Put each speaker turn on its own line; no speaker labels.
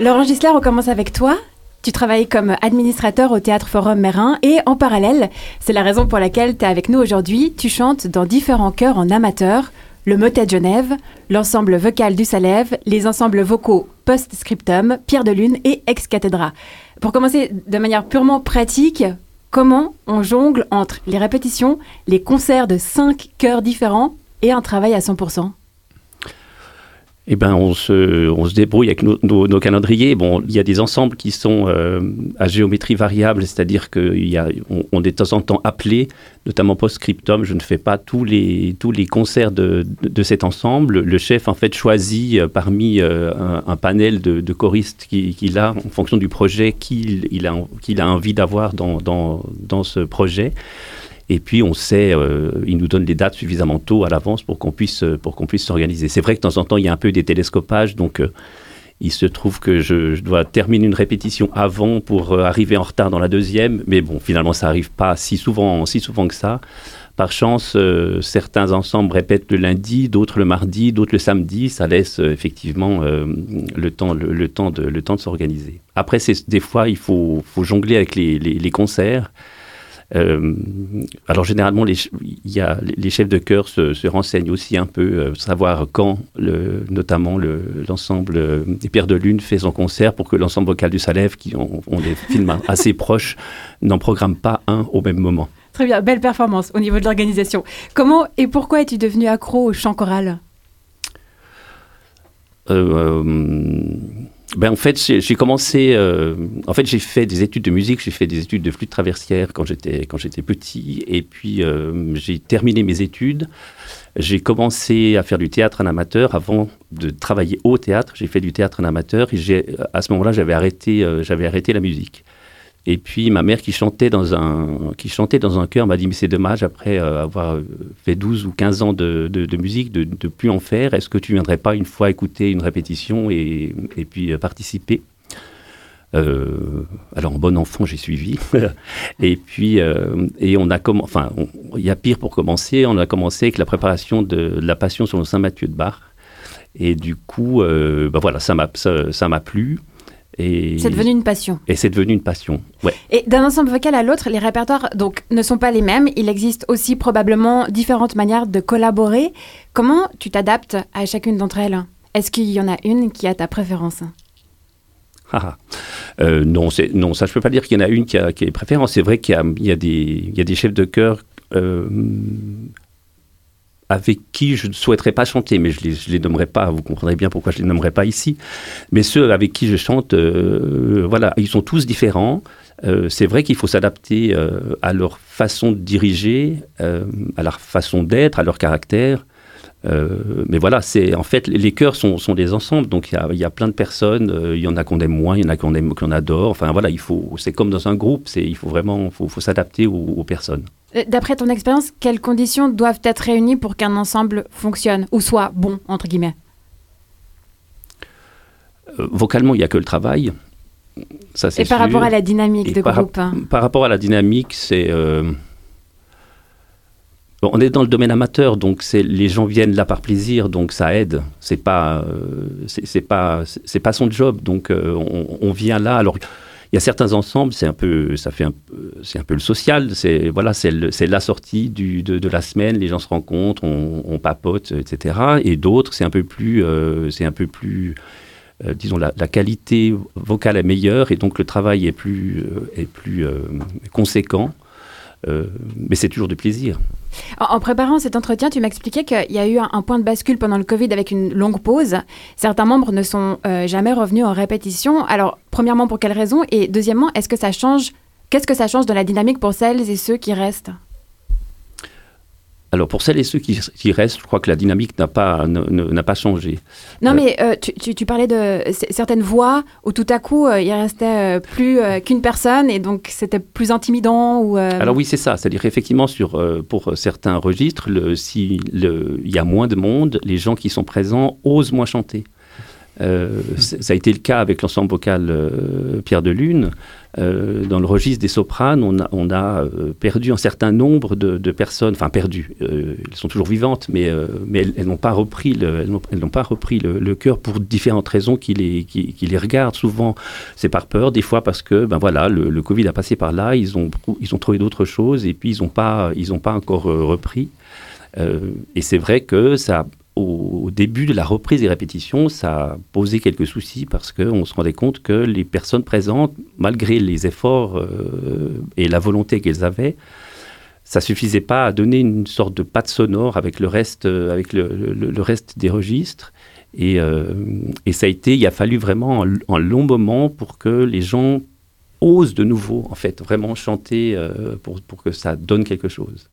Laurent Gisler, on commence avec toi. Tu travailles comme administrateur au Théâtre Forum Mérin et en parallèle, c'est la raison pour laquelle tu es avec nous aujourd'hui, tu chantes dans différents chœurs en amateur, le Motet Genève, l'ensemble vocal du Salève, les ensembles vocaux Post-Scriptum, Pierre de Lune et Ex Cathedra. Pour commencer de manière purement pratique, comment on jongle entre les répétitions, les concerts de cinq chœurs différents et un travail à 100%
eh ben, on se, on se débrouille avec nos, calendriers. Bon, il y a des ensembles qui sont euh, à géométrie variable, c'est-à-dire qu'on on est de temps en temps appelé, notamment post-scriptum. Je ne fais pas tous les, tous les concerts de, de, cet ensemble. Le chef, en fait, choisit euh, parmi euh, un, panel de, choristes qu'il a, en fonction du projet qu'il il a, qu'il a envie d'avoir dans, dans, dans ce projet. Et puis on sait, euh, il nous donne des dates suffisamment tôt à l'avance pour qu'on puisse, euh, pour qu'on puisse s'organiser. C'est vrai que de temps en temps, il y a un peu des télescopages, donc euh, il se trouve que je, dois terminer une répétition avant pour arriver en retard dans la deuxième, mais bon, finalement, ça n'arrive pas si souvent, si souvent que ça. Par chance, certains ensembles répètent le lundi, d'autres le mardi, d'autres le samedi. Ça laisse effectivement le temps, le, temps de, le temps de s'organiser. Après, des fois, il faut, faut jongler avec les, les concerts. Euh, alors généralement, les, y a, les chefs de chœur se, renseignent aussi un peu, euh, savoir quand, le, notamment l'ensemble le, des Pierres de Lune fait son concert pour que l'ensemble vocal du Salève, qui ont, des films assez proches, n'en programme pas un au même moment.
Très bien, belle performance au niveau de l'organisation. Comment et pourquoi es-tu devenu accro au chant choral?
Euh, ben en fait, j'ai commencé. Euh, en fait, j'ai fait des études de musique. J'ai fait des études de flûte traversière quand j'étais quand j'étais petit. Et puis euh, j'ai terminé mes études. J'ai commencé à faire du théâtre en amateur avant de travailler au théâtre. J'ai fait du théâtre en amateur et à ce moment-là, j'avais arrêté euh, j'avais arrêté la musique. Et puis ma mère qui chantait dans un, qui chantait dans un chœur m'a dit mais c'est dommage après euh, avoir fait 12 ou 15 ans de, de, musique de ne plus en faire. Est-ce que tu viendrais pas une fois écouter une répétition et, et puis euh, participer? Euh, alors en bon enfant j'ai suivi. Et puis et on a commencé enfin il y a pire pour commencer on a commencé avec la préparation de, la Passion sur le Saint Matthieu de Bar. Et du coup bah voilà ça m'a ça m'a plu
c'est devenu une passion.
Et c'est devenu une passion, ouais.
Et d'un ensemble vocal à l'autre, les répertoires donc ne sont pas les mêmes. Il existe aussi probablement différentes manières de collaborer. Comment tu t'adaptes à chacune d'entre elles? Est-ce qu'il y en a une qui a ta préférence?
Ah, ah. euh, non, non, ça je peux pas dire qu'il y en a une qui a, qui préférence. C'est vrai qu'il y, y, y, a des chefs de chœur euh, avec qui je ne souhaiterais pas chanter, mais je ne les, les, nommerai pas, vous comprendrez bien pourquoi je ne les nommerai pas ici. Mais ceux avec qui je chante, euh, voilà, ils sont tous différents. Euh, c'est vrai qu'il faut s'adapter euh, à leur façon de diriger, à leur façon d'être, à leur caractère. Mais voilà, c'est en fait les chœurs sont, des ensembles, donc il y a, plein de personnes. Il y en a qu'on aime moins, il y en a qu'on aime, qu'on adore. Enfin voilà, il faut, c'est comme dans un groupe, il faut vraiment, faut, faut s'adapter aux, personnes.
Euh, d'après ton expérience, quelles conditions doivent être réunies pour qu'un ensemble fonctionne ou soit bon entre guillemets?
Vocalement, il n'y a que le travail.
Ça, Et par rapport à la dynamique de groupe.
Hein. Par rapport à la dynamique, c'est on est dans le domaine amateur, donc c'est les gens viennent là par plaisir, donc ça aide. C'est pas, euh, c'est pas, c'est pas son job, donc euh, on, vient là. Alors il y a certains ensembles, c'est un peu, ça fait c'est un peu le social. C'est voilà, c'est la sortie de, la semaine, les gens se rencontrent, on, papote, etc. Et d'autres, c'est un peu plus, euh, c'est un peu plus disons, la, qualité vocale est meilleure et donc le travail est plus, est plus conséquent. mais c'est toujours du plaisir.
En, préparant cet entretien, tu m'expliquais qu'il y a eu un, point de bascule pendant le Covid avec une longue pause. Certains membres ne sont euh, jamais revenus en répétition. Alors, premièrement, pour quelles raisons Et deuxièmement, est-ce que ça change Qu'est-ce que ça change de la dynamique pour celles et ceux qui restent?
Alors pour celles et ceux qui, restent, je crois que la dynamique n'a pas, n'a pas changé.
Non, euh, mais euh, tu, tu, parlais de certaines voix où tout à coup il il restait plus qu'une personne et donc c'était plus intimidant ou.
Alors oui, c'est ça. C'est-à-dire effectivement sur pour certains registres, s'il y a moins de monde, les gens qui sont présents osent moins chanter. Euh, ça a été le cas avec l'ensemble vocal euh, Pierre de Lune. Euh, dans le registre des sopranes, on a, perdu un certain nombre de, personnes, enfin perdu, elles sont toujours vivantes, mais, elles, n'ont pas repris le, elles n'ont pas repris le, chœur pour différentes raisons qui les, qui, les regardent. Souvent, c'est par peur, des fois parce que ben voilà, le, Covid a passé par là, ils ont, ils ont trouvé d'autres choses et puis ils n'ont pas, pas encore repris. et c'est vrai que ça au, début de la reprise des répétitions, ça a posé quelques soucis parce qu'on se rendait compte que les personnes présentes, malgré les efforts euh, et la volonté qu'elles avaient, ça suffisait pas à donner une sorte de patte sonore avec le reste, euh, avec le, reste des registres. Euh, et, ça a été, il a fallu vraiment un, long moment pour que les gens osent de nouveau, en fait, vraiment chanter pour, pour que ça donne quelque chose.